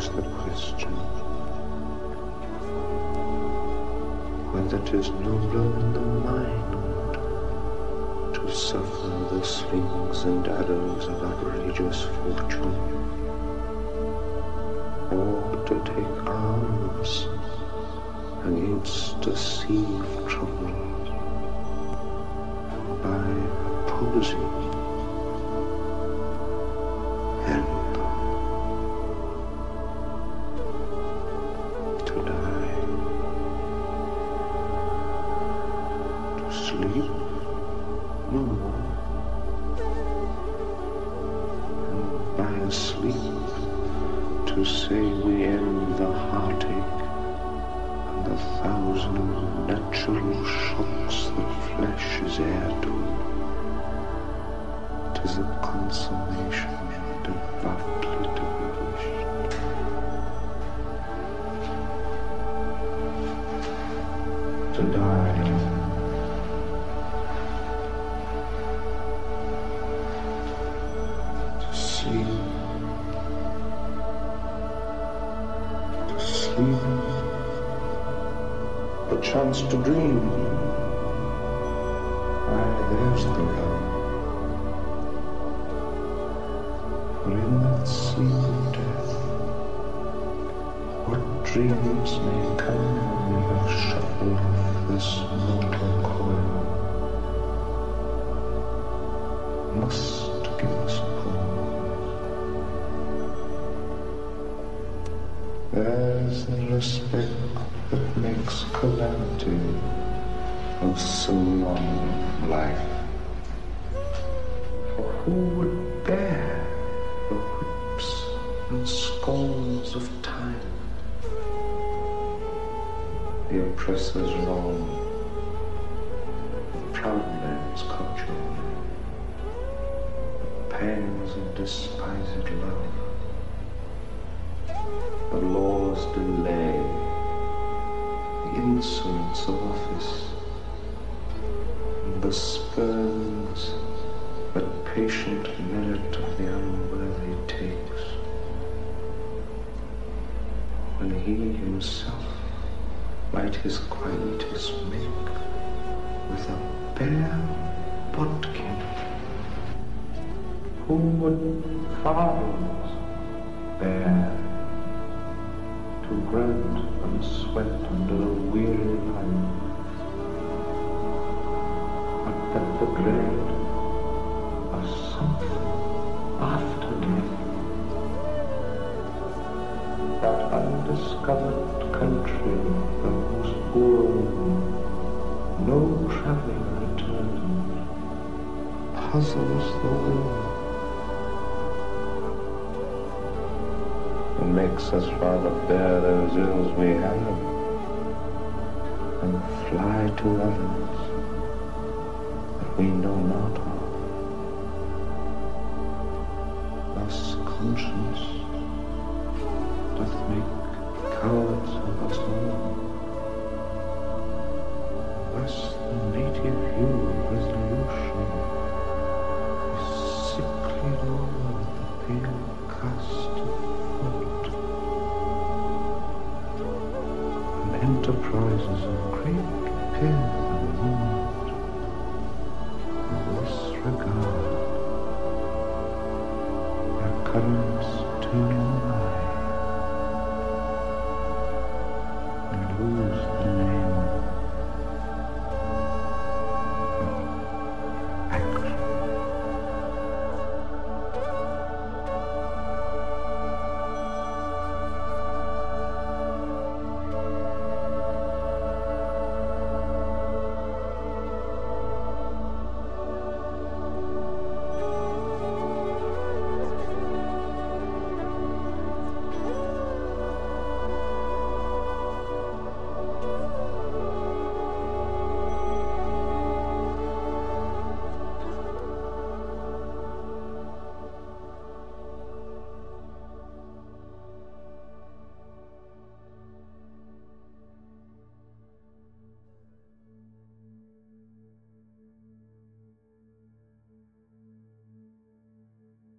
Is the question. Whether 'tis nobler in the mind to suffer the slings and arrows of outrageous fortune, or to take arms against a sea of trouble by opposing to die, to sleep? No. More, and by sleep to say we end the heartache and the thousand natural shocks that flesh is heir to. Tis a consummation To die. To sleep. To sleep. A chance to dream. Why, there's the rub. For in that sleep dreams may come we have shuffled off this mortal coil must give us pause. There's the respect that makes calamity of so long life. For who would bear the whips and scorns of time? The oppressor's wrong, the proud man's cudgel, the pangs of despised love, the law's delay, the insolence of office, the spurns that patient merit of the unworthy takes. When he himself might his quietus make with a bare bodkin, who would fardels bear to grunt and sweat under a weary life? But that the dread undiscovered country from whose bourne no traveler returns, puzzles the will and makes us rather bear those ills we have and fly to others that we know Thus the native hue of resolution is sickly over the pale cast of thought, and enterprises of great care and moment in this regard their currents